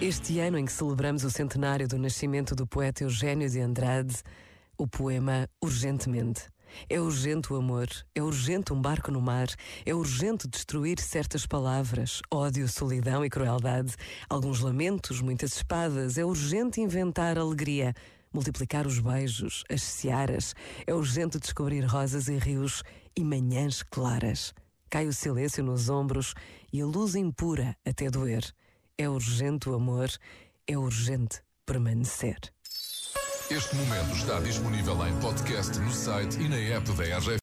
Este ano em que celebramos o centenário do nascimento do poeta Eugênio de Andrade, o poema Urgentemente. É urgente o amor, é urgente um barco no mar, é urgente destruir certas palavras, ódio, solidão e crueldade, alguns lamentos, muitas espadas, é urgente inventar alegria, multiplicar os beijos, as searas, é urgente descobrir rosas e rios e manhãs claras. Cai o silêncio nos ombros e a luz impura até doer. É urgente o amor, é urgente permanecer. Este momento está disponível em podcast no site e na app da RGF.